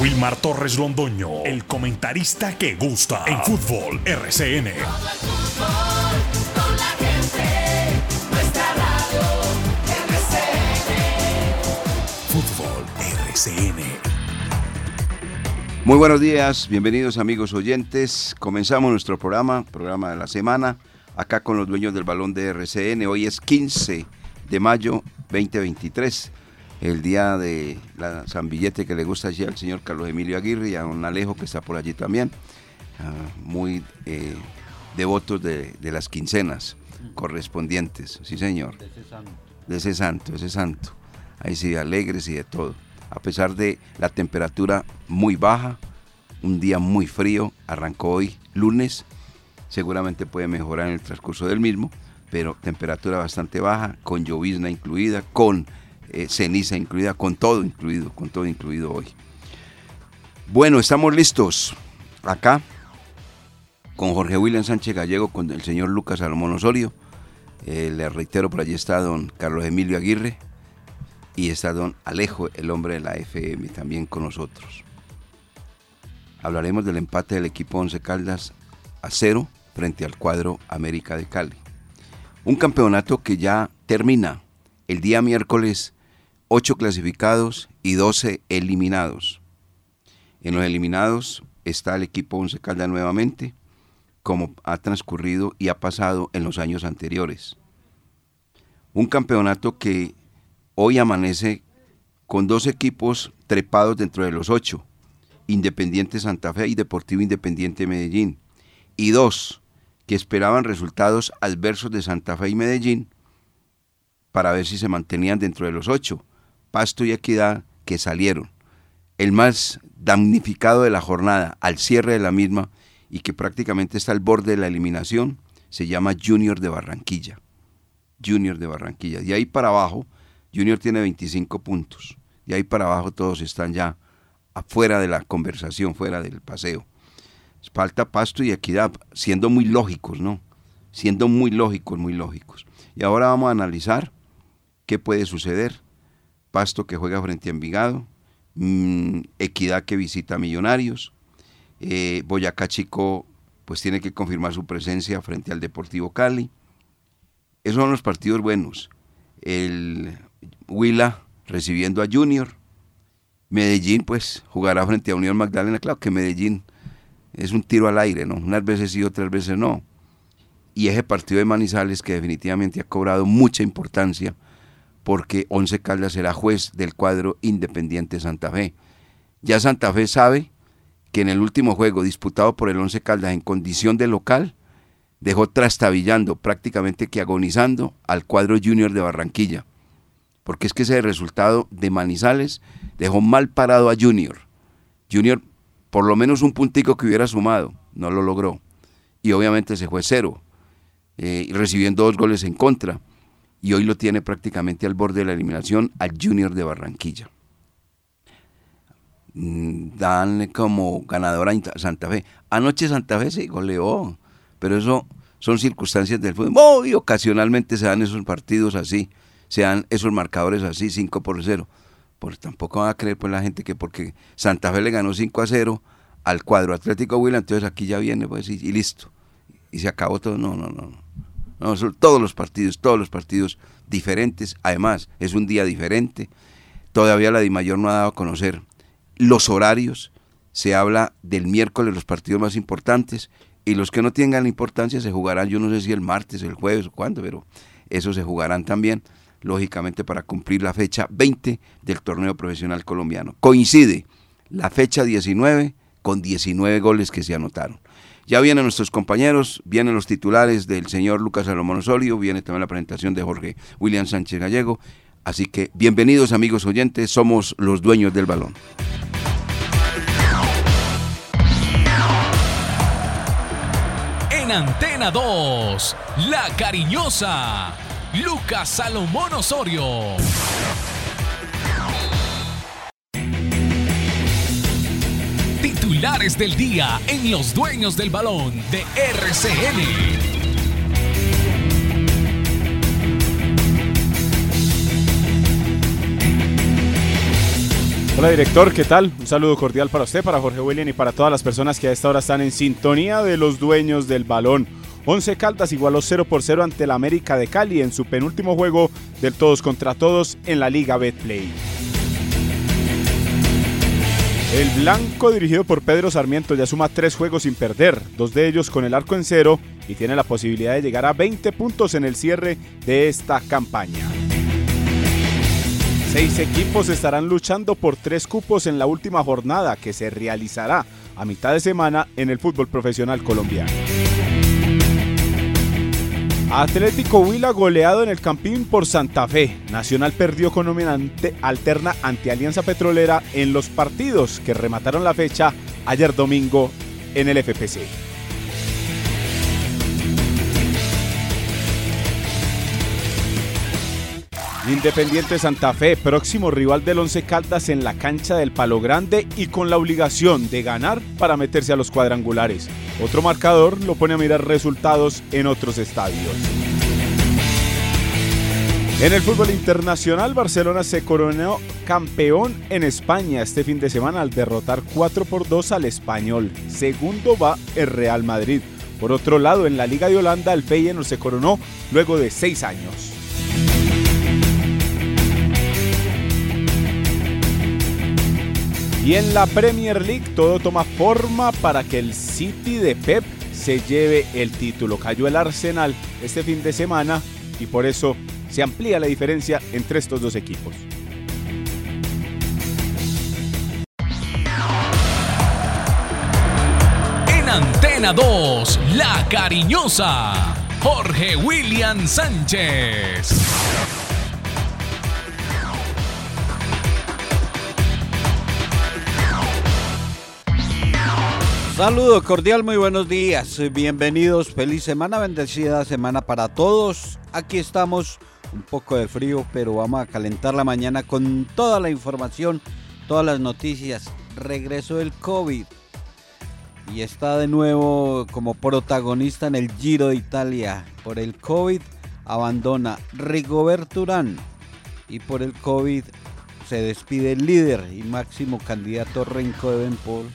Wilmar Torres Londoño, el comentarista que gusta en fútbol RCN. Fútbol RCN. Muy buenos días, bienvenidos amigos oyentes. Comenzamos nuestro programa, programa de la semana, acá con los dueños del balón de RCN. Hoy es 15 de mayo 2023 el día de la San Billete que le gusta allí al señor Carlos Emilio Aguirre y a un Alejo que está por allí también, ah, muy eh, devotos de, las quincenas correspondientes, sí señor. De ese santo. De ese santo, ese santo. Ahí sí, alegres y de todo. A pesar de la temperatura muy baja, un día muy frío, arrancó hoy lunes, seguramente puede mejorar en el transcurso del mismo, pero temperatura bastante baja, con llovizna incluida, con eh, ceniza incluida, con todo incluido, con todo incluido hoy. Bueno, estamos listos acá con Jorge William Sánchez Gallego, con el señor Lucas Salomón Osorio. Eh, le reitero, por allí está don Carlos Emilio Aguirre y está don Alejo, el hombre de la FM, también con nosotros. Hablaremos del empate del equipo Once Caldas a cero frente al cuadro América de Cali. Un campeonato que ya termina el día miércoles 8 clasificados y 12 eliminados. En los eliminados está el equipo Once Caldas nuevamente, como ha transcurrido y ha pasado en los años anteriores. Un campeonato que hoy amanece con dos equipos trepados dentro de los ocho, Independiente Santa Fe y Deportivo Independiente Medellín, y dos que esperaban resultados adversos de Santa Fe y Medellín para ver si se mantenían dentro de los ocho, Pasto y Equidad que salieron. El más damnificado de la jornada al cierre de la misma y que prácticamente está al borde de la eliminación se llama Junior de Barranquilla. Junior de Barranquilla. De ahí para abajo, Junior tiene 25 puntos. De ahí para abajo todos están ya afuera de la conversación, fuera del paseo. Falta Pasto y Equidad, siendo muy lógicos, ¿no? Siendo muy lógicos, muy lógicos. Y ahora vamos a analizar qué puede suceder Pasto que juega frente a Envigado, mm, Equidad que visita a Millonarios, eh, Boyacá Chico pues tiene que confirmar su presencia frente al Deportivo Cali. Esos son los partidos buenos. El Huila recibiendo a Junior. Medellín pues jugará frente a Unión Magdalena. Claro que Medellín es un tiro al aire, ¿no? Unas veces sí, otras veces no. Y ese partido de Manizales que definitivamente ha cobrado mucha importancia porque Once Caldas será juez del cuadro Independiente Santa Fe. Ya Santa Fe sabe que en el último juego disputado por el Once Caldas en condición de local, dejó trastabillando, prácticamente que agonizando al cuadro Junior de Barranquilla. Porque es que ese resultado de Manizales dejó mal parado a Junior. Junior, por lo menos un puntico que hubiera sumado, no lo logró. Y obviamente se fue cero, eh, recibiendo dos goles en contra y hoy lo tiene prácticamente al borde de la eliminación al Junior de Barranquilla. Mm, dan como ganadora a Santa Fe. Anoche Santa Fe se goleó, pero eso son circunstancias del fútbol. Muy ocasionalmente se dan esos partidos así, se dan esos marcadores así, 5 por 0. Pues tampoco va a creer pues la gente que porque Santa Fe le ganó 5 a 0 al cuadro Atlético Huila, entonces aquí ya viene pues y, y listo. Y se acabó todo. No, no, no. Todos los partidos, todos los partidos diferentes. Además, es un día diferente. Todavía la DIMAYOR no ha dado a conocer los horarios. Se habla del miércoles, los partidos más importantes. Y los que no tengan importancia se jugarán, yo no sé si el martes, el jueves o cuándo, pero esos se jugarán también, lógicamente, para cumplir la fecha 20 del torneo profesional colombiano. Coincide la fecha 19 con 19 goles que se anotaron. Ya vienen nuestros compañeros, vienen los titulares del señor Lucas Salomón Osorio, viene también la presentación de Jorge William Sánchez Gallego. Así que bienvenidos amigos oyentes, somos los dueños del balón. En Antena 2, La Cariñosa, Lucas Salomón Osorio. Titulares del día en Los Dueños del Balón de RCN. Hola director, ¿qué tal? Un saludo cordial para usted, para Jorge William y para todas las personas que a esta hora están en sintonía de los dueños del balón. 11 Caldas igualó 0 por 0 ante la América de Cali en su penúltimo juego del todos contra todos en la Liga Betplay. El blanco dirigido por Pedro Sarmiento ya suma tres juegos sin perder, dos de ellos con el arco en cero y tiene la posibilidad de llegar a 20 puntos en el cierre de esta campaña. Seis equipos estarán luchando por tres cupos en la última jornada que se realizará a mitad de semana en el fútbol profesional colombiano. Atlético Huila goleado en el Campín por Santa Fe. Nacional perdió con nominante alterna ante Alianza Petrolera en los partidos que remataron la fecha ayer domingo en el FPC. Independiente Santa Fe, próximo rival del Once Caldas en la cancha del Palo Grande y con la obligación de ganar para meterse a los cuadrangulares. Otro marcador lo pone a mirar resultados en otros estadios. En el fútbol internacional, Barcelona se coronó campeón en España este fin de semana al derrotar 4 por 2 al español. Segundo va el Real Madrid. Por otro lado, en la Liga de Holanda, el Feyenoord se coronó luego de seis años. Y en la Premier League todo toma forma para que el City de Pep se lleve el título. Cayó el Arsenal este fin de semana y por eso se amplía la diferencia entre estos dos equipos. En Antena 2, La Cariñosa, Jorge William Sánchez. Saludo cordial, muy buenos días, bienvenidos, feliz semana, bendecida semana para todos. Aquí estamos, un poco de frío, pero vamos a calentar la mañana con toda la información, todas las noticias. Regreso del COVID y está de nuevo como protagonista en el Giro de Italia. Por el COVID abandona Rigoberto Urán y por el COVID se despide el líder y máximo candidato Renko de Benpol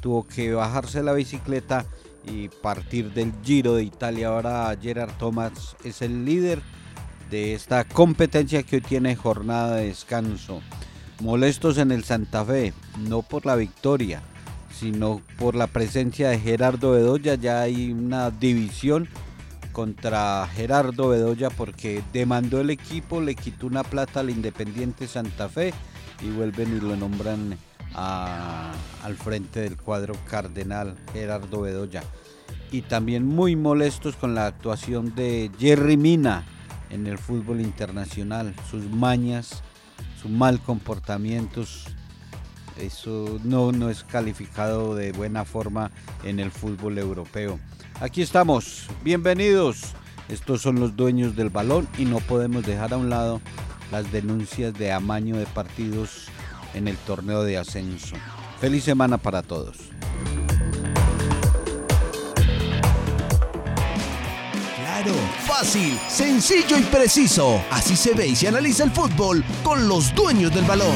tuvo que bajarse la bicicleta y partir del Giro de Italia. Ahora Gerard Thomas es el líder de esta competencia que hoy tiene jornada de descanso. Molestos en el Santa Fe, no por la victoria, sino por la presencia de Gerardo Bedoya. Ya hay una división contra Gerardo Bedoya porque demandó el equipo, le quitó una plata al Independiente Santa Fe y vuelven y lo nombran al frente del cuadro cardenal Gerardo Bedoya. Y también muy molestos con la actuación de Jerry Mina en el fútbol internacional, sus mañas, su mal comportamiento, eso no, no es calificado de buena forma en el fútbol europeo. Aquí estamos, bienvenidos. Estos son los dueños del balón y no podemos dejar a un lado las denuncias de amaño de partidos en el torneo de ascenso. Feliz semana para todos. Claro, fácil, sencillo y preciso. Así se ve y se analiza el fútbol con los dueños del balón.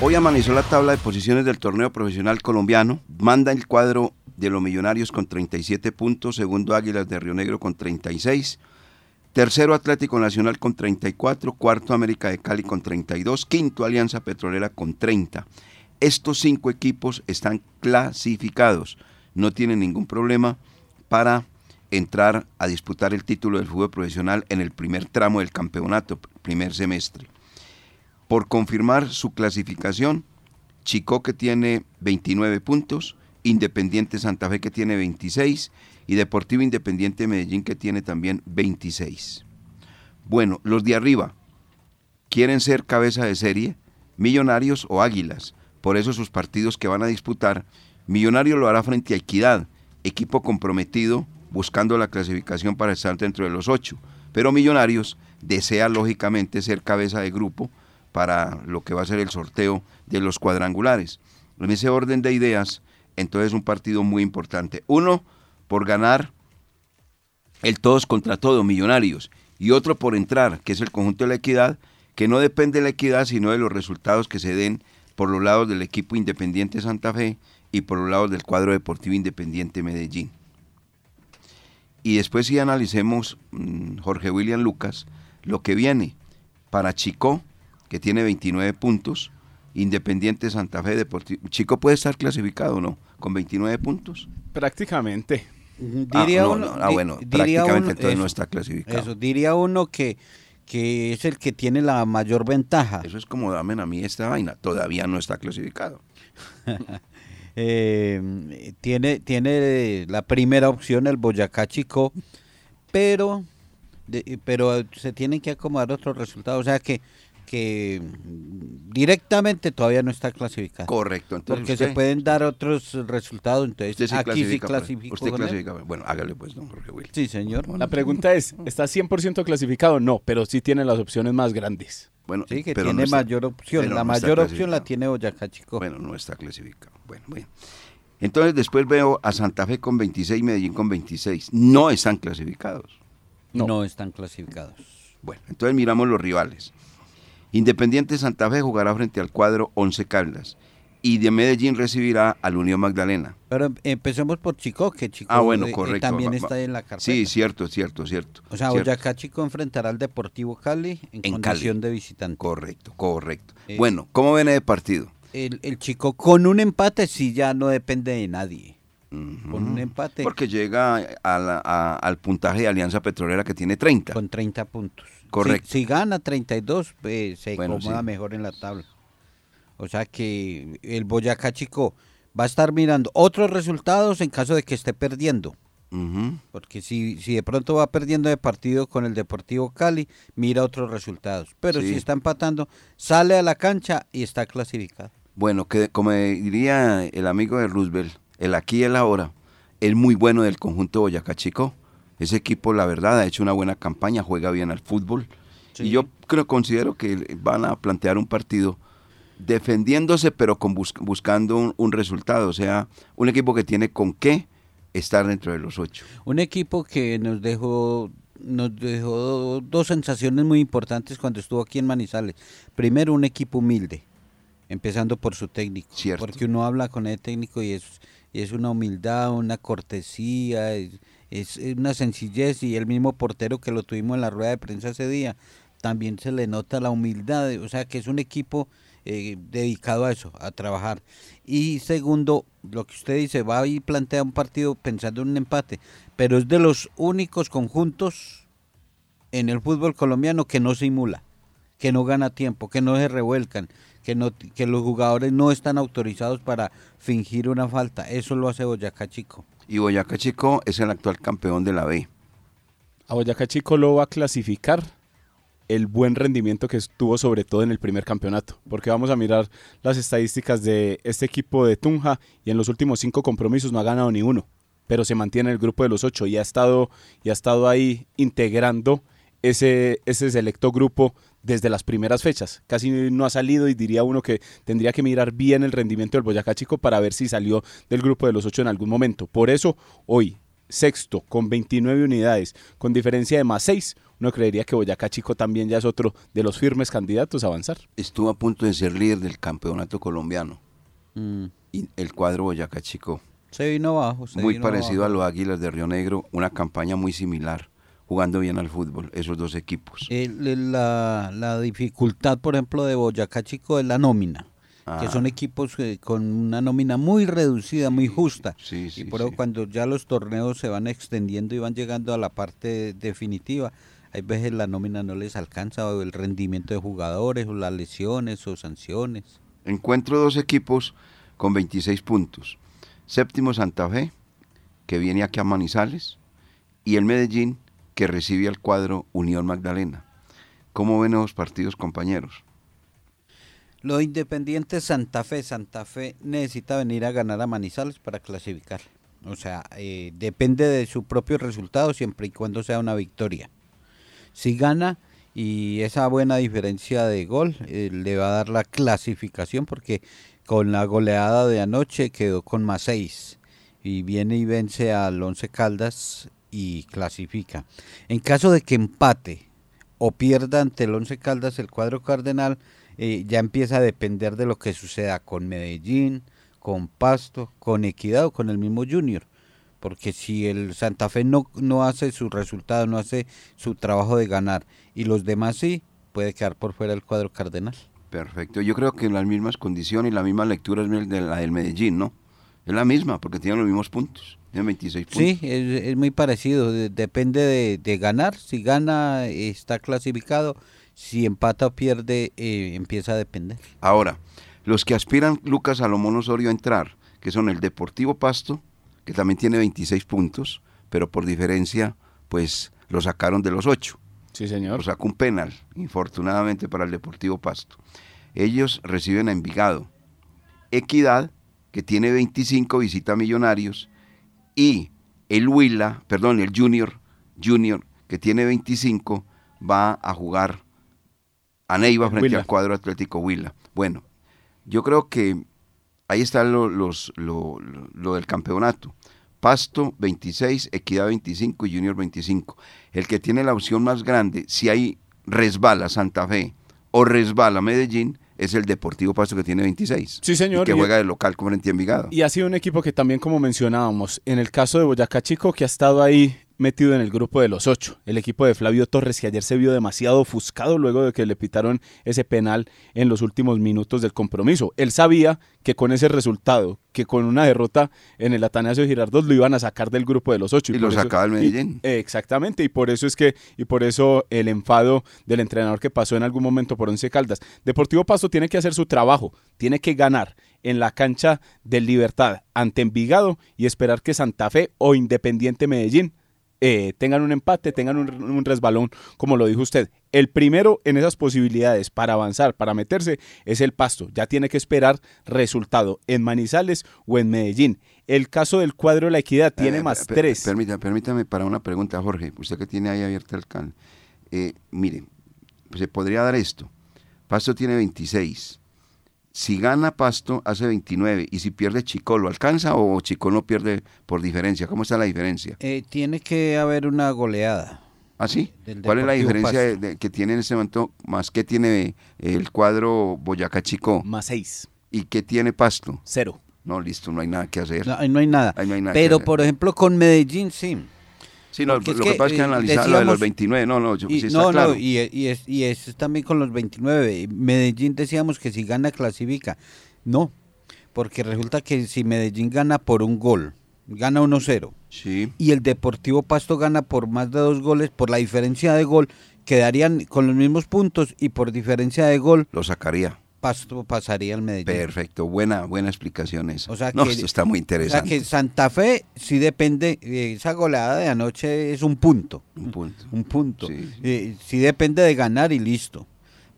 Hoy amaneció la tabla de posiciones del torneo profesional colombiano. Manda el cuadro de los millonarios con 37 puntos, segundo Águilas de Río Negro con 36 Tercero Atlético Nacional con 34, cuarto América de Cali con 32, quinto Alianza Petrolera con 30. Estos cinco equipos están clasificados, no tienen ningún problema para entrar a disputar el título del fútbol profesional en el primer tramo del campeonato, primer semestre. Por confirmar su clasificación, Chico que tiene 29 puntos, Independiente Santa Fe que tiene 26 y Deportivo Independiente Medellín que tiene también 26. Bueno, los de arriba quieren ser cabeza de serie, Millonarios o Águilas. Por eso sus partidos que van a disputar, Millonario lo hará frente a Equidad, equipo comprometido buscando la clasificación para estar dentro de los ocho. Pero Millonarios desea lógicamente ser cabeza de grupo para lo que va a ser el sorteo de los cuadrangulares. En ese orden de ideas, entonces un partido muy importante. Uno, por ganar el todos contra todos, millonarios, y otro por entrar, que es el conjunto de la equidad, que no depende de la equidad, sino de los resultados que se den por los lados del equipo Independiente Santa Fe y por los lados del cuadro deportivo Independiente Medellín. Y después si analicemos, mm, Jorge William Lucas, lo que viene para Chico, que tiene 29 puntos, Independiente Santa Fe Deportivo. Chico puede estar clasificado, ¿no? Con 29 puntos. Prácticamente. Diría ah, no, uno, no, ah, bueno, prácticamente uno- entonces no eso, está clasificado. Eso, diría uno que, que es el que tiene la mayor ventaja. Eso es como dame a mí esta vaina, todavía no está clasificado. Eh, tiene, tiene la primera opción el Boyacá Chico, pero, de- pero se tienen que acomodar otros resultados. O sea que, que directamente todavía no está clasificado. Correcto, entonces Porque usted, se pueden dar otros resultados. Entonces, usted sí aquí sí clasifica, pues. clasifico. Usted con él. clasifica. Bueno, hágale pues, don Jorge Will. Sí, señor. La pregunta es, ¿está 100% clasificado? No, pero sí tiene las opciones más grandes. Bueno, Sí, que pero tiene no está- mayor opción. La no mayor opción la tiene Boyacá Chico. Bueno, no está clasificado. Bueno, bueno. Entonces después veo a Santa Fe con 26 y Medellín con 26. No están clasificados. no. no están clasificados. Bueno, entonces miramos los rivales. Independiente Santa Fe jugará frente al cuadro 11 Caldas y de Medellín recibirá al Unión Magdalena. Pero em- empecemos por Chico, que Chico Ah, bueno, eh, eh, también Va- está en la carpeta. Sí, cierto, cierto, cierto. O sea, cierto. Boyacá Chico enfrentará al Deportivo Cali en, En condición Cali. de visitante. Correcto, correcto. Eh, bueno, ¿cómo viene de partido? El, el Chico con un empate sí ya no depende de nadie. Con un empate Porque llega a la- a- al puntaje de Alianza Petrolera que tiene 30. con 30 puntos. Correcto. Si, si gana 32, eh, se Bueno, acomoda sí. mejor en la tabla. O sea que el Boyacá Chico va a estar mirando otros resultados en caso de que esté perdiendo. Porque si, si de pronto va perdiendo de partido con el Deportivo Cali, mira otros resultados. Pero Sí. si está empatando, sale a la cancha y está clasificado. Bueno, que como diría el amigo de Roosevelt, el aquí y el ahora, es muy bueno del conjunto Boyacá Chico. Ese equipo, la verdad, ha hecho una buena campaña, juega bien al fútbol. Sí. Y yo creo, considero que van a plantear un partido defendiéndose, pero con bus- buscando un, un resultado. O sea, un equipo que tiene con qué estar dentro de los ocho. Un equipo que nos dejó nos dejó dos sensaciones muy importantes cuando estuvo aquí en Manizales. Primero, un equipo humilde, empezando por su técnico. Cierto. Porque uno habla con el técnico y es, y es una humildad, una cortesía, es, es una sencillez. Y el mismo portero que lo tuvimos en la rueda de prensa ese día, también se le nota la humildad. O sea, que es un equipo eh, dedicado a eso, a trabajar. Y segundo, lo que usted dice, va y plantea un partido pensando en un empate, pero es de los únicos conjuntos en el fútbol colombiano que no simula, que no gana tiempo, que no se revuelcan, que, no, que los jugadores no están autorizados para fingir una falta. Eso lo hace Boyacá Chico. Y Boyacá Chico es el actual campeón de la B. A Boyacá Chico lo va a clasificar el buen rendimiento que tuvo sobre todo en el primer campeonato, porque vamos a mirar las estadísticas de este equipo de Tunja y en los últimos cinco compromisos no ha ganado ni uno, pero se mantiene en el grupo de los ocho y ha estado, y ha estado ahí integrando ese, ese selecto grupo desde las primeras fechas. Casi no ha salido y diría uno que tendría que mirar bien el rendimiento del Boyacá Chico para ver si salió del grupo de los ocho en algún momento. Por eso, hoy, sexto, con 29 unidades, con diferencia de más 6, uno creería que Boyacá Chico también ya es otro de los firmes candidatos a avanzar. Estuvo a punto de ser líder del campeonato colombiano. Mm, Y el cuadro Boyacá Chico. Se vino abajo. se muy vino parecido abajo. a los Águilas de Río Negro, una campaña muy similar, jugando bien al fútbol, esos dos equipos. La, la dificultad, por ejemplo, de Boyacá Chico es la nómina. que Ah. son equipos eh, con una nómina muy reducida, muy justa. Sí, sí, y por eso sí. cuando ya los torneos se van extendiendo y van llegando a la parte definitiva, hay veces la nómina no les alcanza o el rendimiento de jugadores o las lesiones o sanciones. Encuentro dos equipos con 26 puntos. Séptimo Santa Fe, que viene aquí a Manizales, y el Medellín, que recibe al cuadro Unión Magdalena. ¿Cómo ven los partidos, compañeros? Lo independiente Santa Fe, Santa Fe necesita venir a ganar a Manizales para clasificar. O sea, eh, depende de su propio resultado siempre y cuando sea una victoria. Si gana y esa buena diferencia de gol eh, le va a dar la clasificación porque con la goleada de anoche quedó con más 6 y viene y vence al Once Caldas y clasifica. En caso de que empate o pierda ante el Once Caldas el cuadro cardenal, eh, ya empieza a depender de lo que suceda con Medellín, con Pasto, con Equidad o con el mismo Junior. Porque si el Santa Fe no, no hace su resultado, no hace su trabajo de ganar y los demás sí, puede quedar por fuera del cuadro cardenal. Perfecto. Yo creo que las mismas condiciones y la misma lectura es de la del Medellín, ¿no? Es la misma, porque tienen los mismos puntos. Tienen 26 puntos. Sí, es, muy parecido. depende de, ganar. Si gana, está clasificado. Si empata o pierde, eh, empieza a depender. Ahora, los que aspiran, Lucas Salomón Osorio, a entrar, que son el Deportivo Pasto, que también tiene 26 puntos, pero por diferencia, pues lo sacaron de los 8. Sí, señor. Lo sacó un penal, infortunadamente para el Deportivo Pasto. Ellos reciben a Envigado. Equidad, que tiene 25, visita a Millonarios. Y el Huila, perdón, el Junior, Junior, que tiene 25, va a jugar a Neiva frente al cuadro Atlético Huila. Bueno, yo creo que ahí está lo, los, lo, del campeonato. Pasto 26, Equidad 25 y Junior 25. El que tiene la opción más grande, si hay resbala Santa Fe o resbala Medellín, es el Deportivo Pasto que tiene 26. Sí, señor. que juega de local como en Envigado. Y ha sido un equipo que también, como mencionábamos, en el caso de Boyacá Chico, que ha estado ahí metido en el grupo de los ocho. El equipo de Flavio Torres, que ayer se vio demasiado ofuscado luego de que le pitaron ese penal en los últimos minutos del compromiso. Él sabía que con ese resultado, que con una derrota en el Atanasio Girardot lo iban a sacar del grupo de los ocho. Y, lo sacaba el Medellín. exactamente, y por eso es que, y por eso el enfado del entrenador que pasó en algún momento por Once Caldas. Deportivo Pasto tiene que hacer su trabajo, tiene que ganar en la cancha del Libertad ante Envigado y esperar que Santa Fe o Independiente Medellín eh, tengan un empate, tengan un, resbalón, como lo dijo usted. El primero en esas posibilidades para avanzar, para meterse, es el Pasto. Ya tiene que esperar resultado en Manizales o en Medellín. El caso del cuadro de la equidad tiene eh, más tres. Permítame, permítame para una pregunta, Jorge. Usted que tiene ahí abierto el can. Eh, mire, se podría dar esto. Pasto tiene 26. Si gana Pasto, hace 29. Y si pierde Chico, ¿lo alcanza o Chico no pierde por diferencia? ¿Cómo está la diferencia? Eh, tiene que haber una goleada. ¿Ah, sí? ¿Cuál es la diferencia que tiene en este momento, más que tiene el cuadro Boyacá Chico? Más 6. ¿Y qué tiene Pasto? Cero. No, listo, no hay nada que hacer. No, no hay nada. no hay nada Pero, por ejemplo, con Medellín, sí. Sí, no, lo que, pasa es que eh, analizar lo de los 29, no, no, y, sí está no, claro. no, y, y, es, y es también con los 29. Medellín decíamos que si gana clasifica. No, porque resulta que si Medellín gana por un gol, gana 1-0, sí. y el Deportivo Pasto gana por más de dos goles, por la diferencia de gol, quedarían con los mismos puntos y por diferencia de gol. Lo sacaría. Pasto pasaría al Medellín. Perfecto, buena, buena explicación esa. O sea que, esto está muy interesante. O sea que Santa Fe sí depende, eh, esa goleada de anoche es un punto. Un punto. Un punto. Eh, sí. depende de ganar y listo.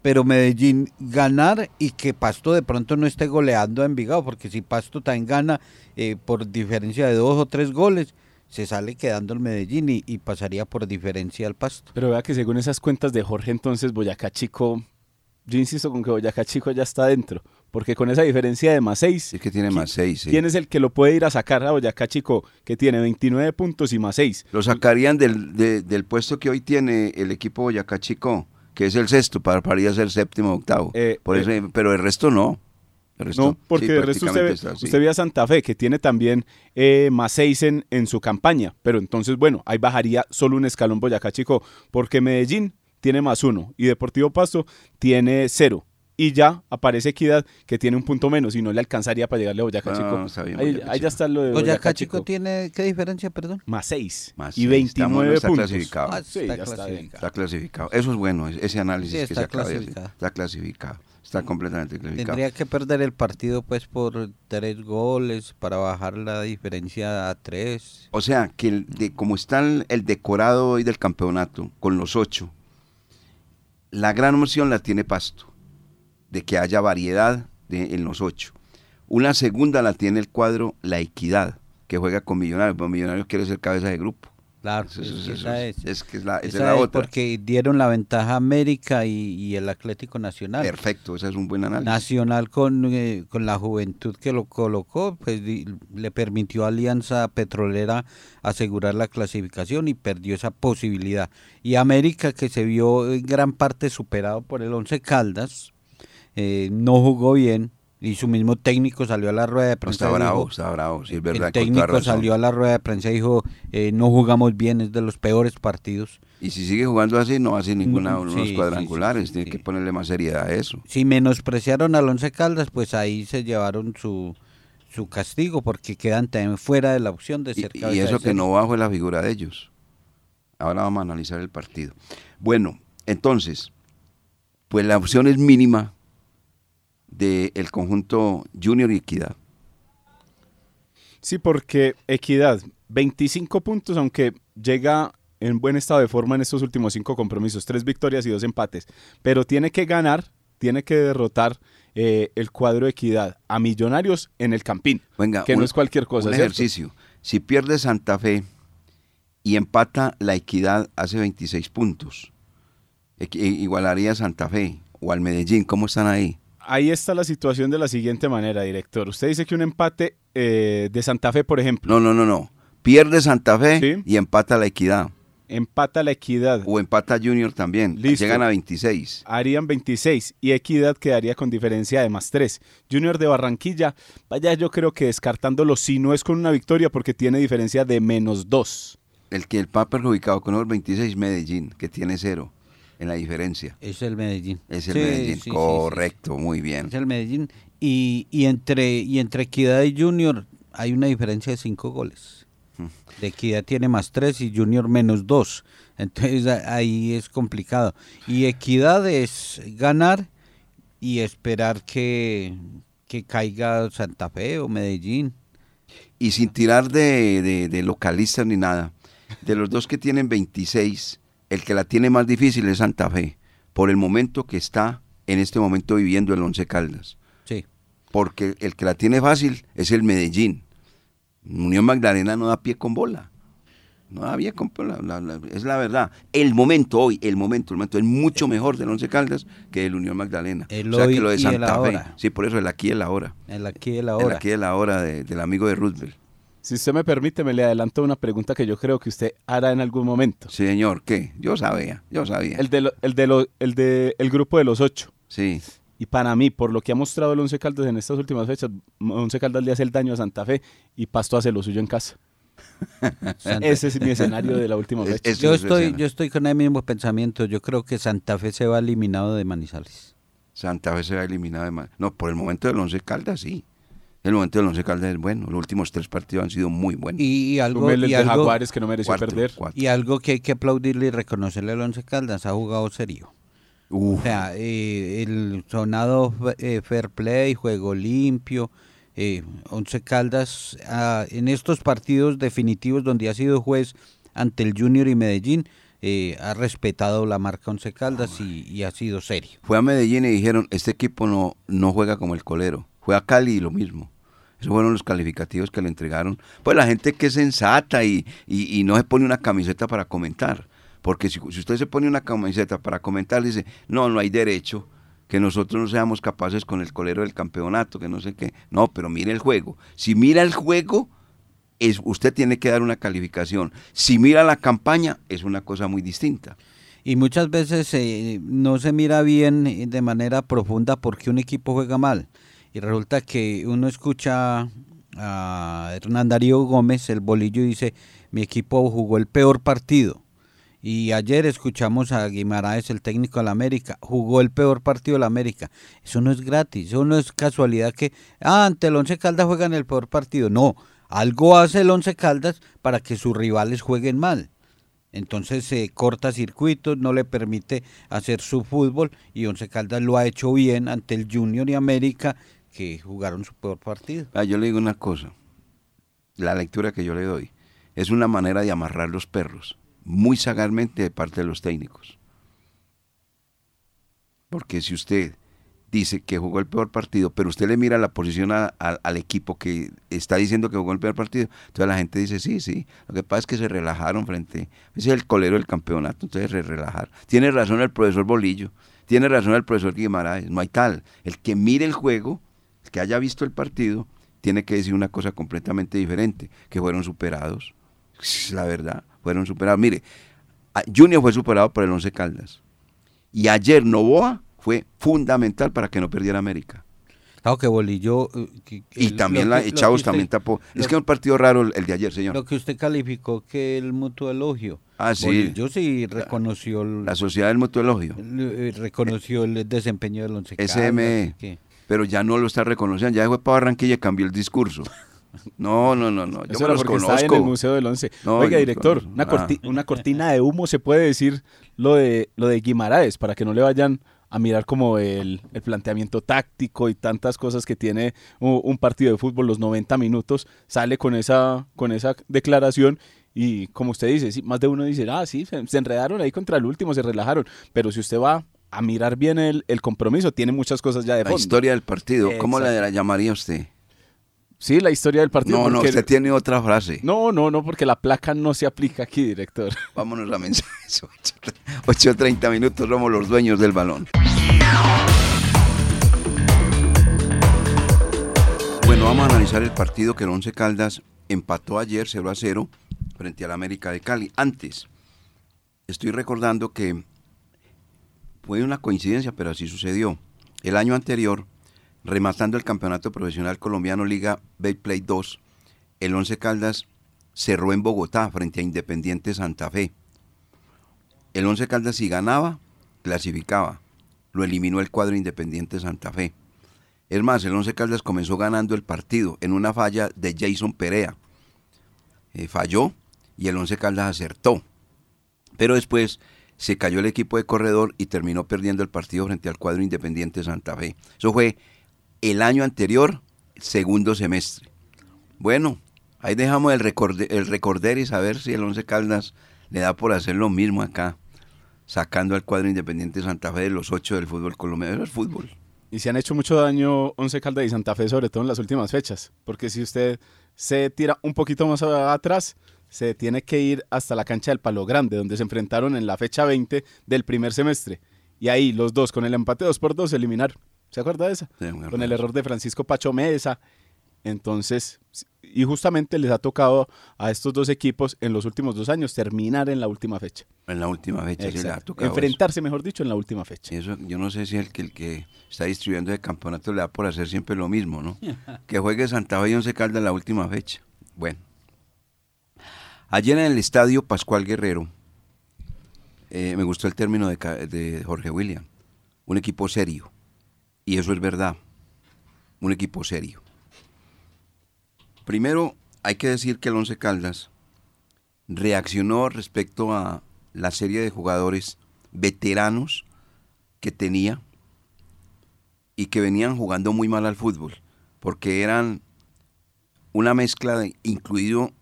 Pero Medellín ganar y que Pasto de pronto no esté goleando a Envigado, porque si Pasto también gana eh, por diferencia de dos o tres goles, se sale quedando el Medellín y, y, pasaría por diferencia al Pasto. Pero vea que según esas cuentas de Jorge, entonces Boyacá Chico yo insisto con que Boyacá Chico ya está dentro, porque con esa diferencia de más 6. Es que tiene más 6. ¿Quién es el que lo puede ir a sacar a Boyacá Chico, que tiene 29 puntos y más 6? Lo sacarían del, del puesto que hoy tiene el equipo Boyacá Chico, que es el sexto, para, para ir a ser séptimo o octavo. Eh, Por eh, pero el resto no. no, porque el resto usted, ve, ve, a Santa Fe, que tiene también eh, más 6 en, en su campaña. Pero entonces, bueno, ahí bajaría solo un escalón Boyacá Chico, porque Medellín tiene más uno y Deportivo Pasto tiene cero. Y ya aparece Equidad que tiene un punto menos y no le alcanzaría para llegarle a Boyacá Chico. ahí, ya está lo de Boyacá, Chico. tiene, ¿qué diferencia, perdón? Más seis y 29 está puntos. Clasificado. Ah, sí, está, clasificado. está, clasificado. Eso es bueno, ese análisis que se acaba de hacer. Está clasificado. Está completamente clasificado. Tendría que perder el partido pues por tres goles para bajar la diferencia a tres. O sea, que el, de, como está el, el decorado hoy del campeonato, con los ocho, la gran opción la tiene Pasto, de que haya variedad en los ocho. Una segunda la tiene el cuadro La Equidad, que juega con Millonarios, pero Millonarios quiere ser cabeza de grupo. Claro, es, que es la, es la otra. Porque dieron la ventaja a América y, el Atlético Nacional. Perfecto, ese es un buen análisis. Nacional con, eh, con la juventud que lo colocó, pues le permitió a Alianza Petrolera asegurar la clasificación y perdió esa posibilidad. Y América que se vio en gran parte superado por el Once Caldas, eh, no jugó bien y su mismo técnico salió a la rueda de prensa. está y bravo, dijo- está bravo, sí, es verdad. el técnico salió a la rueda de prensa y dijo, eh, no jugamos bien, es de los peores partidos. Y si sigue jugando así, no hace ninguna No, unos sí, cuadrangulares. sí, Tiene que ponerle más seriedad a eso. Si menospreciaron al Once Caldas, pues ahí se llevaron su, su castigo porque quedan también fuera de la opción de Y, ser y cabeza eso que no bajo es la figura de ellos. Ahora vamos a analizar el partido. Bueno, entonces, pues la opción es mínima del conjunto Junior y Equidad. Sí, porque Equidad, 25 puntos, aunque llega en buen estado de forma en estos últimos cinco compromisos, tres victorias y dos empates, pero tiene que ganar, tiene que derrotar eh, el cuadro de Equidad a Millonarios en el Campín, Venga, que un- no es cualquier cosa. un ¿cierto? ejercicio. Si pierde Santa Fe y empata la Equidad hace 26 puntos, igualaría a Santa Fe o al Medellín. ¿Cómo están ahí? Ahí está la situación de la siguiente manera, director. Usted dice que un empate eh, de Santa Fe, por ejemplo, No, no, no, no. Pierde Santa Fe Sí. y empata la Equidad. empata la Equidad, O empata Junior también. Listo. Llegan a 26. harían 26 y Equidad quedaría con diferencia de más 3. Junior de Barranquilla, vaya yo creo que descartándolo si no es con una victoria porque tiene diferencia de menos 2. El que el pa perjudicado con los 26 Medellín, que tiene cero en la diferencia. Es el Medellín. Es el Sí, Medellín. sí, sí, sí, Correcto, muy bien. Es el Medellín. Y, y, entre, y entre Equidad y Junior hay una diferencia de cinco goles. Mm. De Equidad tiene más tres y Junior menos dos. Entonces ahí es complicado. Y Equidad es ganar y esperar que, que caiga Santa Fe o Medellín. Y sin tirar de, de, de localistas ni nada. De los dos que tienen 26, el que la tiene más difícil es Santa Fe. Por el momento que está en este momento viviendo el Once Caldas. Sí. Porque el que la tiene fácil es el Medellín. Unión Magdalena no da pie con bola. No da pie con bola. la- la- es la verdad. El momento hoy, el momento, el momento es mucho mejor del Once Caldas que el Unión Magdalena. El o sea hoy que lo de el Santa Fe. ahora. Sí, por eso el aquí y el ahora. El aquí y el El ahora. aquí y el ahora de- del amigo de Roosevelt. Si usted me permite, me le adelanto una pregunta que yo creo que usted hará en algún momento. Sí, señor, ¿qué? Yo sabía, yo sabía. El de, lo- el de, lo- el de el grupo de los ocho. Sí, Y para mí, por lo que ha mostrado el Once Caldas en estas últimas fechas, Once Caldas le hace el daño a Santa Fe y Pasto hace lo suyo en casa. Ese es mi escenario de la última fecha. es- Yo estoy, yo estoy con el mismo pensamiento. Yo creo que Santa Fe se va eliminado de Manizales. Santa Fe se va eliminado de ma- No, por el momento del Once Caldas sí. El momento del Once Caldas es bueno. Los últimos tres partidos han sido muy buenos. Y, y algo, y algo, Jaguares que no mereció Cuatro, perder. cuatro. y algo que hay que aplaudirle y reconocerle al Once Caldas, ha jugado serio. Uf, O sea, eh, el sonado eh, fair play, juego limpio. Eh, Once Caldas, ah, en estos partidos definitivos donde ha sido juez ante el Junior y Medellín, eh, ha respetado la marca Once Caldas y, y ha sido serio. fue a Medellín y dijeron, este equipo no, no juega como el colero. Fue a Cali y lo mismo. Esos fueron los calificativos que le entregaron. Pues la gente que es sensata y, y, no se pone una camiseta para comentar. Porque si, si usted se pone una camiseta para comentar, dice, no, no hay derecho que nosotros no seamos capaces con el colero del campeonato, que no sé qué. No, pero mire el juego. Si mira el juego, es, usted tiene que dar una calificación. Si mira la campaña, es una cosa muy distinta. Y muchas veces eh, no se mira bien eh, de manera profunda porque un equipo juega mal. Y resulta que uno escucha a Hernán Darío Gómez, el bolillo, dice, mi equipo jugó el peor partido. Y ayer escuchamos a Guimaraes, el técnico de la América, jugó el peor partido de la América. Eso no es gratis, eso no es casualidad que, ah, ante el Once Caldas juegan el peor partido. No, algo hace el Once Caldas para que sus rivales jueguen mal. Entonces se corta circuitos, no le permite hacer su fútbol y Once Caldas lo ha hecho bien ante el Junior y América que jugaron su peor partido. Ah, yo le digo una cosa, la lectura que yo le doy es una manera de amarrar los perros, muy sagazmente de parte de los técnicos. Porque si usted dice que jugó el peor partido, pero usted le mira la posición al equipo que está diciendo que jugó el peor partido, entonces la gente dice, sí, sí, lo que pasa es que se relajaron frente, ese es el colero del campeonato, entonces se relajar. Tiene razón el profesor Bolillo, tiene razón el profesor Guimaraes, no hay tal. El que mire el juego, que haya visto el partido, tiene que decir una cosa completamente diferente, que fueron superados. Es la verdad, fueron superados. Mire, Junior fue superado por el Once Caldas. Y ayer Novoa fue fundamental para que no perdiera América. Claro que Bolillo... eh, que- que Y también la, que Chavos usted- también tapó. Es que es un partido raro el, el de ayer, señor. Lo que usted calificó que el mutuo elogio. Ah, sí. Bolillo sí reconoció el, La Sociedad del Mutuo Elogio. eh, reconoció el desempeño del Once Caldas, SME. que- Pero ya no lo está reconociendo. Ya fue para Barranquilla y cambió el discurso. No, no, no, no. Yo Eso me los porque estaba en el conozco. Museo del Once. No, Oiga, director, conozco. una, Ah. corti- una cortina de humo se puede decir lo de, lo de Guimaraes, para que no le vayan a mirar como el, el planteamiento táctico y tantas cosas que tiene un partido de fútbol, los 90 minutos, sale con esa, con esa declaración y como usted dice, sí, más de uno dice, ah, sí, se, se enredaron ahí contra el último, se relajaron, pero si usted va a mirar bien el, el compromiso, tiene muchas cosas ya de La fondo. historia del partido. ¿Cómo la, la llamaría usted? Sí, la historia del partido. No, no, usted tiene otra frase. No, no, no, porque la placa no se aplica aquí, director. Vámonos a mensajes. 8.30 minutos, somos los dueños del balón. Bueno, vamos a analizar el partido que el Once Caldas empató ayer 0 a 0 frente al América de Cali. Antes, estoy recordando que fue una coincidencia, pero así sucedió. El año anterior, rematando el campeonato profesional colombiano Liga Play 2, el Once Caldas cerró en Bogotá frente a Independiente Santa Fe. El Once Caldas si ganaba, clasificaba. Lo eliminó el cuadro Independiente Santa Fe. Es más, el Once Caldas comenzó ganando el partido en una falla de Jason Perea. Eh, falló y el Once Caldas acertó. Pero después se cayó el equipo de corredor y terminó perdiendo el partido frente al cuadro Independiente Santa Fe. Eso fue el año anterior, segundo semestre. Bueno, ahí dejamos el, recorde, el recorder y saber si el Once Caldas le da por hacer lo mismo acá, sacando al cuadro Independiente Santa Fe de los ocho del fútbol colombiano. Eso es fútbol. Y se han hecho mucho daño Once Caldas y Santa Fe, sobre todo en las últimas fechas. Porque si usted se tira un poquito más atrás, se tiene que ir hasta la cancha del Palo Grande, donde se enfrentaron en la fecha 20 del primer semestre. Y ahí los dos, con el empate 2 por 2, se eliminaron. ¿Se acuerda de esa? Sí, con el error de Francisco Pacho Mesa. Entonces, y justamente les ha tocado a estos dos equipos en los últimos dos años terminar en la última fecha. En la última fecha sí le ha tocado eso. Enfrentarse, mejor dicho, en la última fecha. Eso, yo no sé si el que, el que está distribuyendo el campeonato le da por hacer siempre lo mismo, ¿no? que juegue Santa Fe y Once Caldas en la última fecha. Bueno. Ayer en el estadio Pascual Guerrero, eh, me gustó el término de, de Jorge William, un equipo serio. Y eso es verdad, un equipo serio. Primero, hay que decir que el Once Caldas reaccionó respecto a la serie de jugadores veteranos que tenía y que venían jugando muy mal al fútbol, porque eran una mezcla de incluido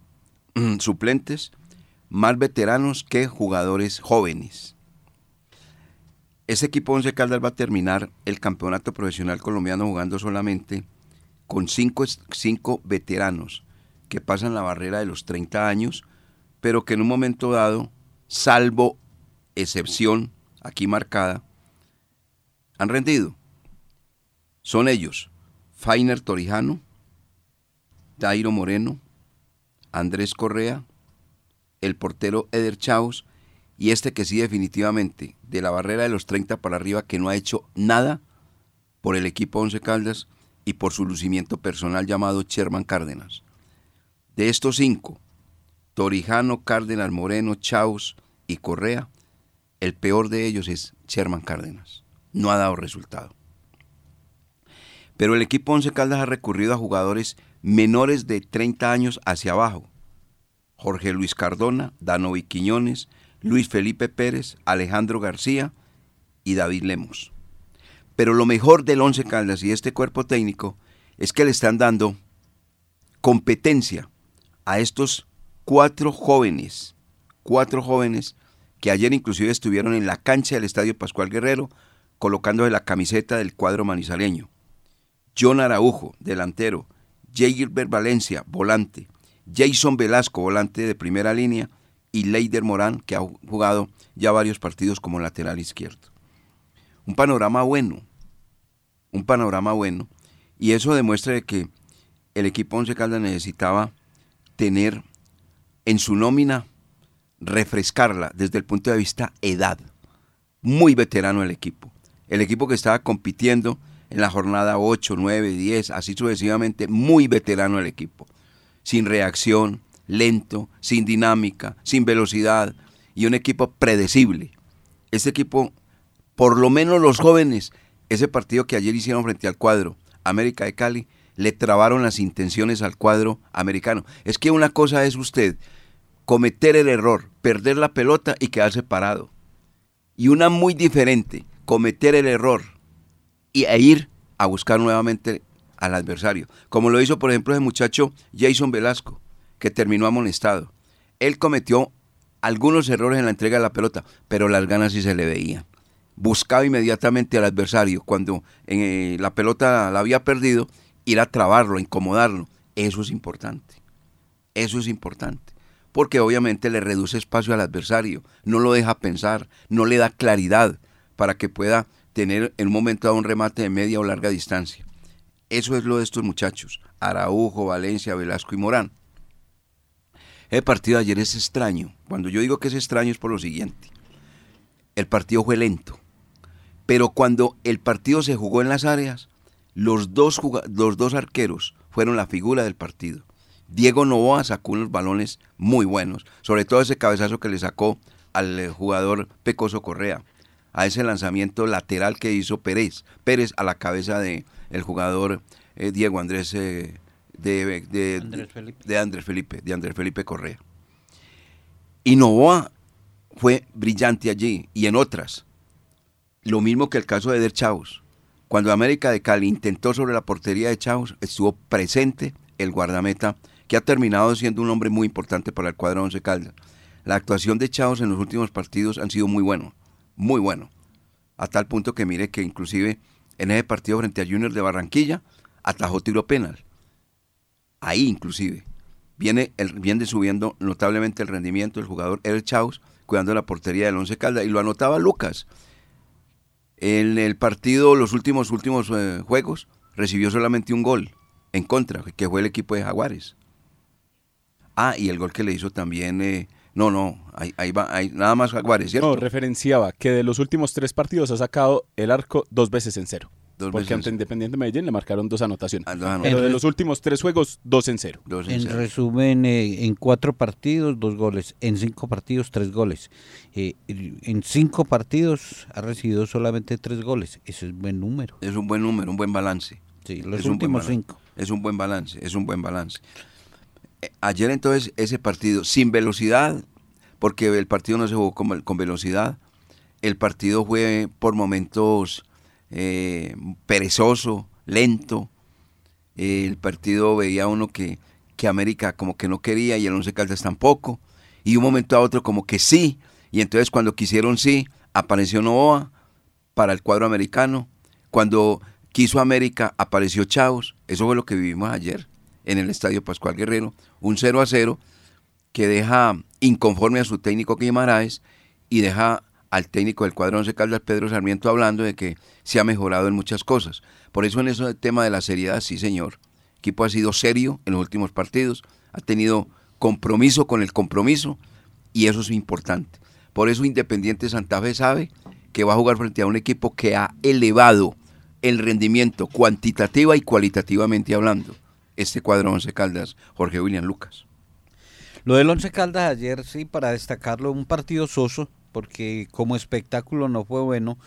suplentes, más veteranos que jugadores jóvenes. Ese equipo Once Caldas va a terminar el campeonato profesional colombiano jugando solamente con cinco, cinco veteranos que pasan la barrera de los 30 años, pero que en un momento dado, salvo excepción aquí marcada, han rendido. Son ellos, Fainer Torijano, Dairo Moreno, Andrés Correa, el portero Eder Chaos y este que sí definitivamente de la barrera de los 30 para arriba que no ha hecho nada por el equipo Once Caldas y por su lucimiento personal llamado Sherman Cárdenas. De estos cinco, Torijano, Cárdenas, Moreno, Chaus y Correa, el peor de ellos es Sherman Cárdenas. No ha dado resultado. Pero el equipo Once Caldas ha recurrido a jugadores menores de 30 años hacia abajo. Jorge Luis Cardona, Danovi Quiñones, Luis Felipe Pérez, Alejandro García y David Lemos. Pero lo mejor del Once Caldas y este cuerpo técnico es que le están dando competencia a estos cuatro jóvenes, cuatro jóvenes que ayer inclusive estuvieron en la cancha del Estadio Pascual Guerrero colocándose la camiseta del cuadro manizaleño. John Araujo, delantero, J. Gilbert Valencia, volante, Jason Velasco, volante de primera línea, y Leider Morán, que ha jugado ya varios partidos como lateral izquierdo. Un panorama bueno, un panorama bueno, y eso demuestra de que el equipo Once Caldas necesitaba tener en su nómina, refrescarla desde el punto de vista edad. Muy veterano el equipo. El equipo que estaba compitiendo en la jornada 8, 9, 10, así sucesivamente, muy veterano el equipo. Sin reacción, lento, sin dinámica, sin velocidad y un equipo predecible. Este equipo, por lo menos los jóvenes, ese partido que ayer hicieron frente al cuadro América de Cali, le trabaron las intenciones al cuadro americano. Es que una cosa es usted cometer el error, perder la pelota y quedarse parado. Y una muy diferente, cometer el error y, e ir a buscar nuevamente al adversario. Como lo hizo, por ejemplo, ese muchacho Jason Velasco, que terminó amonestado. Él cometió algunos errores en la entrega de la pelota, pero las ganas sí se le veían. Buscaba inmediatamente al adversario cuando eh, la pelota la había perdido, ir a trabarlo, a incomodarlo. Eso es importante. Eso es importante porque obviamente le reduce espacio al adversario, no lo deja pensar, no le da claridad para que pueda tener en un momento dado un remate de media o larga distancia. Eso es lo de estos muchachos, Araujo, Valencia, Velasco y Morán. El partido de ayer es extraño. Cuando yo digo que es extraño es por lo siguiente. El partido fue lento, pero cuando el partido se jugó en las áreas, los dos, los dos arqueros fueron la figura del partido. Diego Novoa sacó unos balones muy buenos, sobre todo ese cabezazo que le sacó al jugador Pecoso Correa, a ese lanzamiento lateral que hizo Pérez, Pérez a la cabeza de el jugador eh, Diego Andrés eh, de, de, Andrés de, Andrés Felipe, de Andrés Felipe Correa. Y Novoa fue brillante allí y en otras. Lo mismo que el caso de Der Chaus. Cuando América de Cali intentó sobre la portería de Chaus, estuvo presente el guardameta que ha terminado siendo un hombre muy importante para el cuadro Once Caldas. La actuación de Chavos en los últimos partidos han sido muy bueno, muy bueno. A tal punto que mire que inclusive en ese partido frente a Junior de Barranquilla atajó tiro penal. Ahí inclusive. Viene, viene subiendo notablemente el rendimiento del jugador El Chaus cuidando la portería del Once Caldas y lo anotaba Lucas. En el partido, los últimos últimos eh, juegos, recibió solamente un gol en contra, que fue el equipo de Jaguares. Ah, y el gol que le hizo también, eh, no, no, ahí, va, ahí, nada más Jaguares, ¿cierto? No, referenciaba que de los últimos tres partidos ha sacado el arco dos veces en cero. porque ante Independiente Medellín le marcaron dos anotaciones. Ah, Pero de los últimos tres juegos, dos en cero. en, resumen, eh, en cuatro partidos, dos goles. En cinco partidos, tres goles. Eh, en cinco partidos ha recibido solamente tres goles. Ese es un buen número. Es un buen número, un buen balance. Sí, los últimos cinco. Es un buen balance, es un buen balance ayer entonces ese partido sin velocidad, porque el partido no se jugó con, velocidad, el partido fue por momentos eh, perezoso, lento, el partido veía uno que, que América como que no quería y el Once Caldas tampoco, y un momento a otro como que sí, y entonces cuando quisieron sí, apareció Novoa para el cuadro americano, cuando quiso América apareció Chavos, eso fue lo que vivimos ayer en el Estadio Pascual Guerrero, un 0 a 0 que deja inconforme a su técnico Guimaraes y deja al técnico del cuadro 11 Caldas, Pedro Sarmiento, hablando de que se ha mejorado en muchas cosas. Por eso en ese tema de la seriedad, sí señor, el equipo ha sido serio en los últimos partidos, ha tenido compromiso con el compromiso y eso es importante. Por eso Independiente Santa Fe sabe que va a jugar frente a un equipo que ha elevado el rendimiento cuantitativa y cualitativamente hablando este cuadro Once Caldas, Jorge William Lucas. Lo del Once Caldas ayer sí, para destacarlo, un partido soso, porque como espectáculo no fue bueno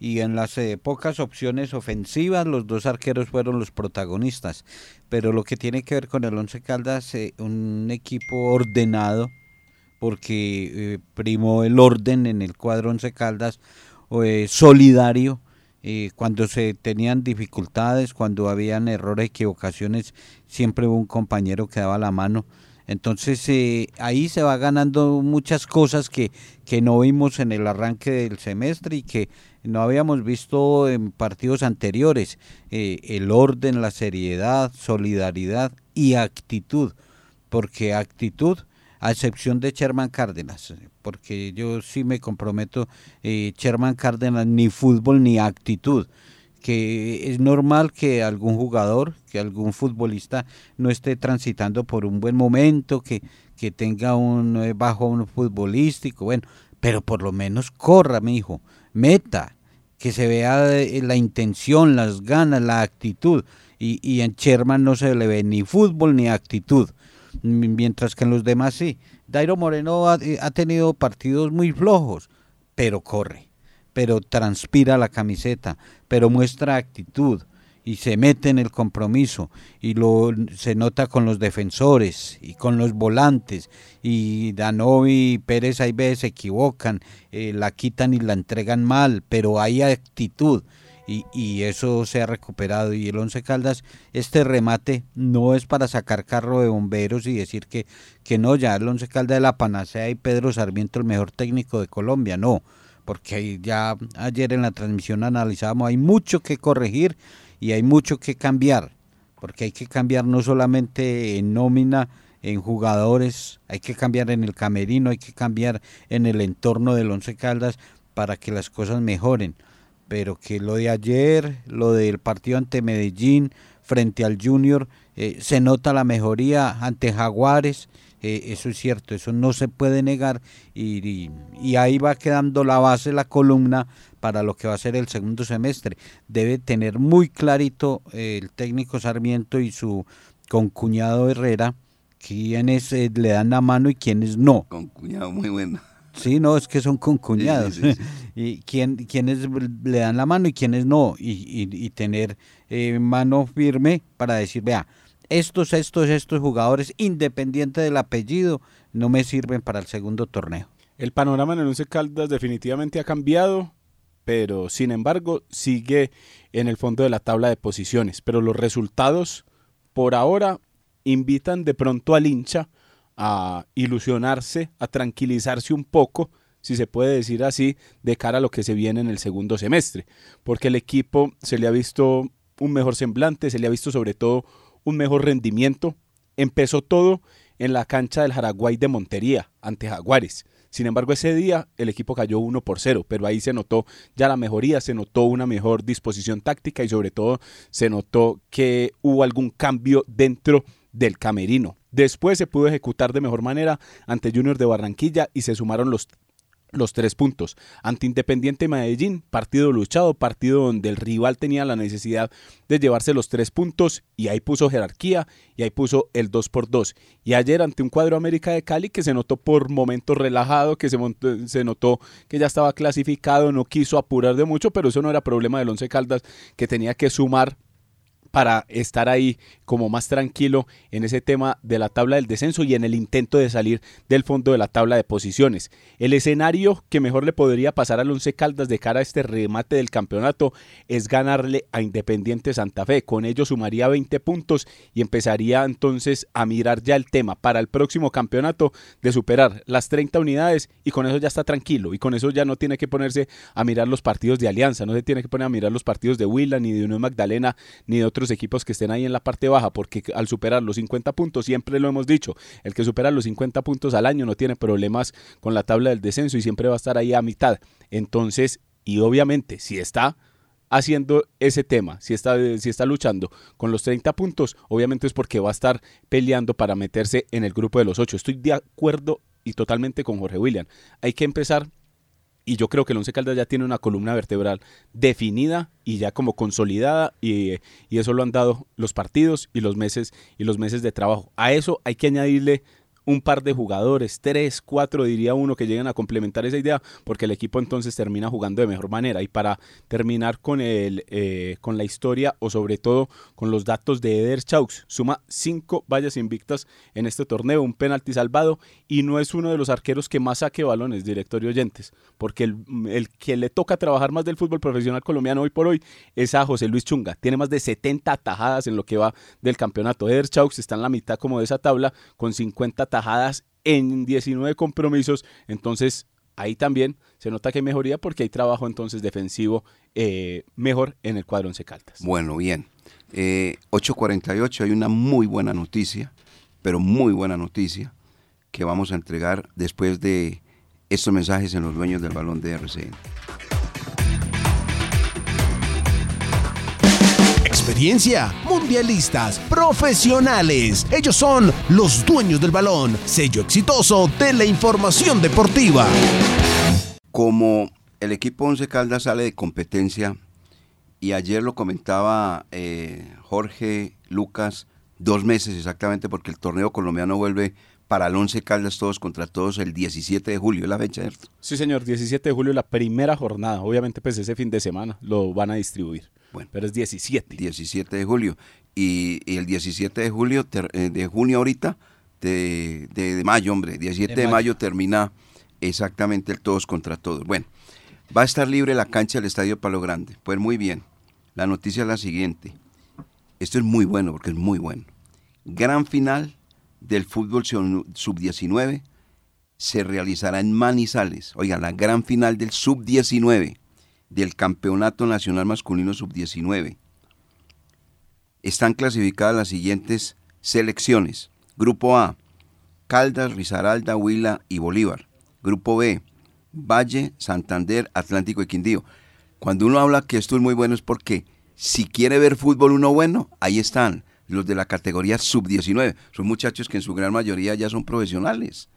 y en las eh, pocas opciones ofensivas los dos arqueros fueron los protagonistas. Pero lo que tiene que ver con el Once Caldas, eh, un equipo ordenado, porque eh, primó el orden en el cuadro Once Caldas, solidario, cuando se tenían dificultades, cuando habían errores, equivocaciones, siempre hubo un compañero que daba la mano. Entonces eh, ahí se va ganando muchas cosas que, que no vimos en el arranque del semestre y que no habíamos visto en partidos anteriores. Eh, el orden, la seriedad, solidaridad y actitud. Porque actitud a excepción de Sherman Cárdenas, porque yo sí me comprometo, eh, Sherman Cárdenas ni fútbol ni actitud, que es normal que algún jugador, que algún futbolista no esté transitando por un buen momento, que, que tenga un eh, bajo futbolístico, bueno, pero por lo menos corra, mi hijo, meta, que se vea eh, la intención, las ganas, la actitud. Y, y en Sherman no se le ve ni fútbol ni actitud, mientras que en los demás sí. Dairo Moreno eh, ha, tenido partidos muy flojos, pero corre, pero transpira la camiseta, pero muestra actitud y se mete en el compromiso y lo se nota con los defensores y con los volantes y Danovi y Pérez hay veces se equivocan, eh, la quitan y la entregan mal, pero hay actitud y, eso se ha recuperado. Y el Once Caldas, este remate no es para sacar carro de bomberos y decir que, que no, ya el Once Caldas de la panacea y Pedro Sarmiento el mejor técnico de Colombia, no, porque ya ayer en la transmisión analizábamos, hay mucho que corregir y hay mucho que cambiar, porque hay que cambiar no solamente en nómina, en jugadores, hay que cambiar en el camerino, hay que cambiar en el entorno del Once Caldas para que las cosas mejoren pero que lo de ayer, lo del partido ante Medellín frente al Junior, eh, se nota la mejoría ante Jaguares, eh, eso es cierto, eso no se puede negar y, ahí va quedando la base, la columna para lo que va a ser el segundo semestre. Debe tener muy clarito eh, el técnico Sarmiento y su concuñado Herrera quiénes le dan la mano y quiénes no. Concuñado muy bueno. Sí, no, es que son concuñados. y quién, quiénes le dan la mano y quiénes no. Y, y, tener eh, mano firme para decir, vea, estos, estos, estos jugadores, independiente del apellido, no me sirven para el segundo torneo. El panorama en el Once Caldas definitivamente ha cambiado, pero sin embargo sigue en el fondo de la tabla de posiciones. Pero los resultados, por ahora, invitan de pronto al hincha a ilusionarse, a tranquilizarse un poco, si se puede decir así, de cara a lo que se viene en el segundo semestre, porque el equipo se le ha visto un mejor semblante, se le ha visto sobre todo un mejor rendimiento. Empezó todo en la cancha del Jaraguay de Montería ante Jaguares. Sin embargo, ese día el equipo cayó 1 por 0, pero ahí se notó ya la mejoría, se notó una mejor disposición táctica y sobre todo se notó que hubo algún cambio dentro del camerino. Después se pudo ejecutar de mejor manera ante Junior de Barranquilla y se sumaron los los tres puntos. Ante Independiente Medellín, partido luchado, partido donde el rival tenía la necesidad de llevarse los tres puntos y ahí puso jerarquía y ahí puso el 2 por 2 Y ayer ante un cuadro América de Cali que se notó por momentos relajado, que se, se notó que ya estaba clasificado, no quiso apurar de mucho, pero eso no era problema del Once Caldas que tenía que sumar para estar ahí como más tranquilo en ese tema de la tabla del descenso y en el intento de salir del fondo de la tabla de posiciones. El escenario que mejor le podría pasar al Once Caldas de cara a este remate del campeonato es ganarle a Independiente Santa Fe. Con ello sumaría 20 puntos y empezaría entonces a mirar ya el tema para el próximo campeonato de superar las 30 unidades y con eso ya está tranquilo y con eso ya no tiene que ponerse a mirar los partidos de Alianza, no se tiene que poner a mirar los partidos de Huila ni de Unión Magdalena ni de otros equipos que estén ahí en la parte baja, porque al superar los 50 puntos, siempre lo hemos dicho, el que supera los 50 puntos al año no tiene problemas con la tabla del descenso y siempre va a estar ahí a mitad. Entonces, y obviamente, si está haciendo ese tema, si está, si está luchando con los 30 puntos, obviamente es porque va a estar peleando para meterse en el grupo de los 8. Estoy de acuerdo y totalmente con Jorge William. Hay que empezar y yo creo que el Once Caldas ya tiene una columna vertebral definida y ya como consolidada y, y, eso lo han dado los partidos y los meses y los meses de trabajo. A eso hay que añadirle un par de jugadores, tres, cuatro diría uno, que lleguen a complementar esa idea, porque el equipo entonces termina jugando de mejor manera. Y para terminar con, el, eh, con la historia o sobre todo con los datos de Eder Chaux, suma cinco vallas invictas en este torneo, un penalti salvado y no es uno de los arqueros que más saque balones, directorio oyentes, porque el, el que le toca trabajar más del fútbol profesional colombiano hoy por hoy es a José Luis Chunga. Tiene más de 70 atajadas en lo que va del campeonato. Eder Chaux está en la mitad como de esa tabla con 50 tajadas en 19 compromisos, entonces ahí también se nota que hay mejoría porque hay trabajo entonces defensivo eh, mejor en el cuadro Once Caldas. Bueno, bien. 8.48 eh, hay una muy buena noticia, pero muy buena noticia que vamos a entregar después de estos mensajes en los dueños del balón de RCN. Experiencia, mundialistas, profesionales. Ellos son los dueños del balón, sello exitoso de la información deportiva. Como el equipo Once Caldas sale de competencia y ayer lo comentaba eh, Jorge Lucas, dos meses exactamente, porque el torneo colombiano vuelve para el Once Caldas todos contra todos el 17 de julio, ¿es la fecha, cierto? Sí, señor, 17 de julio, la primera jornada. Obviamente, pues ese fin de semana lo van a distribuir. Bueno, pero es 17. 17 de julio. Y, el 17 de julio, eh, de junio ahorita, de, de, mayo, hombre, 17 de, mayo. termina exactamente el todos contra todos. Bueno, va a estar libre la cancha del Estadio Palo Grande. Pues muy bien. La noticia es la siguiente. Esto es muy bueno porque es muy bueno. Gran final del fútbol sub-19 se realizará en Manizales. Oiga, la gran final del sub-19 del Campeonato Nacional Masculino Sub-19. Están clasificadas las siguientes selecciones. Grupo A, Caldas, Risaralda, Huila y Bolívar. Grupo B, Valle, Santander, Atlántico y Quindío. Cuando uno habla que esto es muy bueno es porque si quiere ver fútbol uno bueno, ahí están los de la categoría sub-19. Son muchachos que en su gran mayoría ya son profesionales.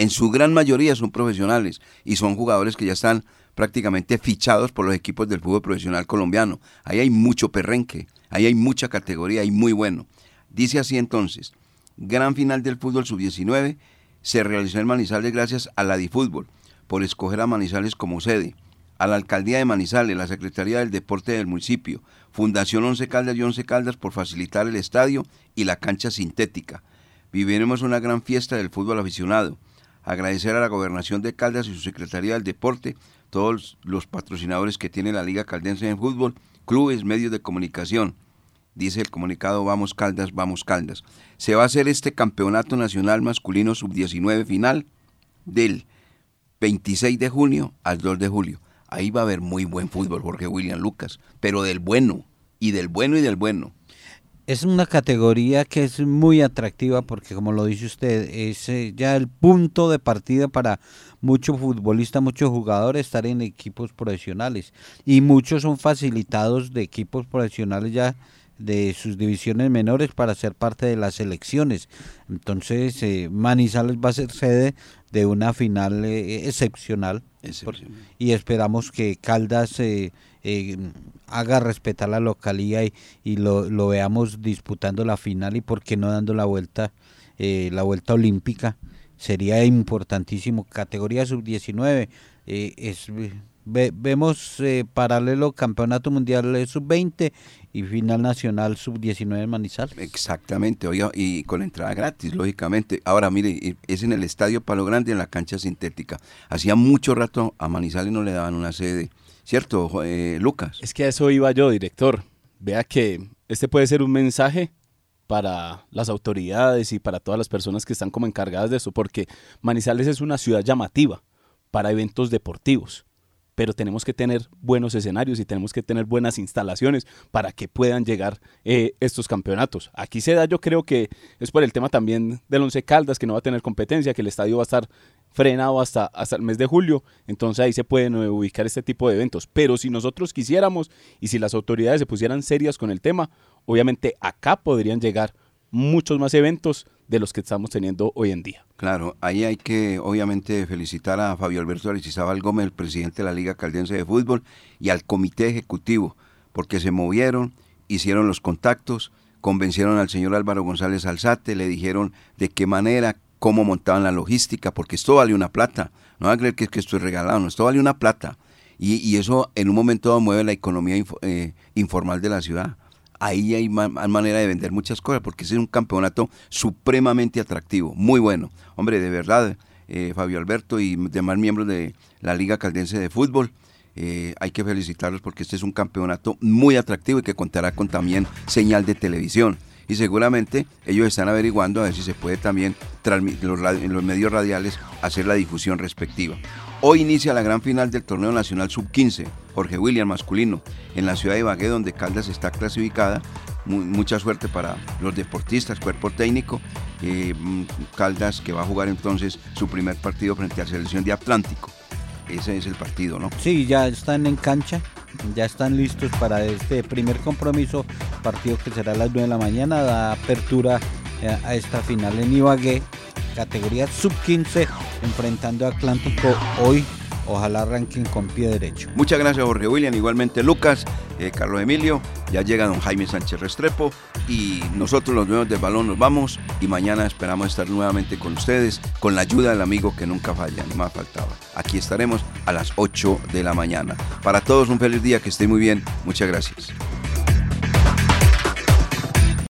En su gran mayoría son profesionales y son jugadores que ya están prácticamente fichados por los equipos del fútbol profesional colombiano. Ahí hay mucho perrenque, ahí hay mucha categoría y muy bueno. Dice así entonces, gran final del fútbol sub-19 se realizó en Manizales gracias a la DiFútbol por escoger a Manizales como sede, a la Alcaldía de Manizales, la Secretaría del Deporte del municipio, Fundación Once Caldas y Once Caldas por facilitar el estadio y la cancha sintética. Viviremos una gran fiesta del fútbol aficionado. Agradecer a la Gobernación de Caldas y su Secretaría del Deporte, todos los patrocinadores que tiene la Liga Caldense de Fútbol, clubes, medios de comunicación. Dice el comunicado Vamos Caldas, vamos Caldas. Se va a hacer este campeonato nacional masculino sub-19 final del 26 de junio al 2 de julio. Ahí va a haber muy buen fútbol, Jorge William Lucas, pero del bueno, y del bueno y del bueno. Es una categoría que es muy atractiva porque, como lo dice usted, es eh, ya el punto de partida para muchos futbolistas, muchos jugadores estar en equipos profesionales. Y muchos son facilitados de equipos profesionales ya de sus divisiones menores para ser parte de las elecciones. Entonces, eh, Manizales va a ser sede de una final eh, excepcional, y esperamos que Caldas eh, haga respetar la localía y, y lo, lo, veamos disputando la final y por qué no dando la vuelta la vuelta olímpica. Sería importantísimo. Categoría sub 19 es vemos paralelo campeonato mundial sub 20 y final nacional sub-19 en Manizales. Exactamente, oiga, y con entrada gratis, lógicamente. Ahora, mire, es en el Estadio Palo Grande, en la cancha sintética. Hacía mucho rato a Manizales no le daban una sede, ¿cierto, eh, Lucas? Es que a eso iba yo, director. Vea que este puede ser un mensaje para las autoridades y para todas las personas que están como encargadas de eso, porque Manizales es una ciudad llamativa para eventos deportivos pero tenemos que tener buenos escenarios y tenemos que tener buenas instalaciones para que puedan llegar eh, estos campeonatos. Aquí se da, yo creo que es por el tema también del Once Caldas, que no va a tener competencia, que el estadio va a estar frenado hasta, hasta el mes de julio, entonces ahí se pueden eh, ubicar este tipo de eventos. Pero si nosotros quisiéramos y si las autoridades se pusieran serias con el tema, obviamente acá podrían llegar muchos más eventos de los que estamos teniendo hoy en día. Claro, ahí hay que obviamente felicitar a Fabio Alberto Aristizábal Gómez, el presidente de la Liga Caldense de Fútbol, y al comité ejecutivo, porque se movieron, hicieron los contactos, convencieron al señor Álvaro González Alzate, le dijeron de qué manera, cómo montaban la logística, porque esto vale una plata. No van a creer que, esto es regalado, no, esto vale una plata. Y, eso en un momento mueve la economía eh, informal de la ciudad ahí hay manera de vender muchas cosas, porque es un campeonato supremamente atractivo, muy bueno. Hombre, de verdad, eh, Fabio Alberto y demás miembros de la Liga Caldense de Fútbol, eh, hay que felicitarlos porque este es un campeonato muy atractivo y que contará con también señal de televisión. Y seguramente ellos están averiguando a ver si se puede también en los medios radiales hacer la difusión respectiva. Hoy inicia la gran final del torneo nacional sub-15, Jorge William masculino, en la ciudad de Ibagué, donde Caldas está clasificada. mucha suerte para los deportistas, cuerpo técnico. Eh, mm, Caldas que va a jugar entonces su primer partido frente a la selección de Atlántico. Ese es el partido, ¿no? Sí, ya están en cancha, ya están listos para este primer compromiso, partido que será a las 9 de la mañana, da apertura a esta final en Ibagué categoría sub-15, enfrentando a Atlántico hoy ojalá arranquen con pie derecho. Muchas gracias Jorge William, igualmente Lucas, eh, Carlos Emilio, ya llega don Jaime Sánchez Restrepo y nosotros los nuevos del balón nos vamos y mañana esperamos estar nuevamente con ustedes con la ayuda del amigo que nunca falla, ni más faltaba. Aquí estaremos a las 8 de la mañana. Para todos un feliz día, que estén muy bien, muchas gracias.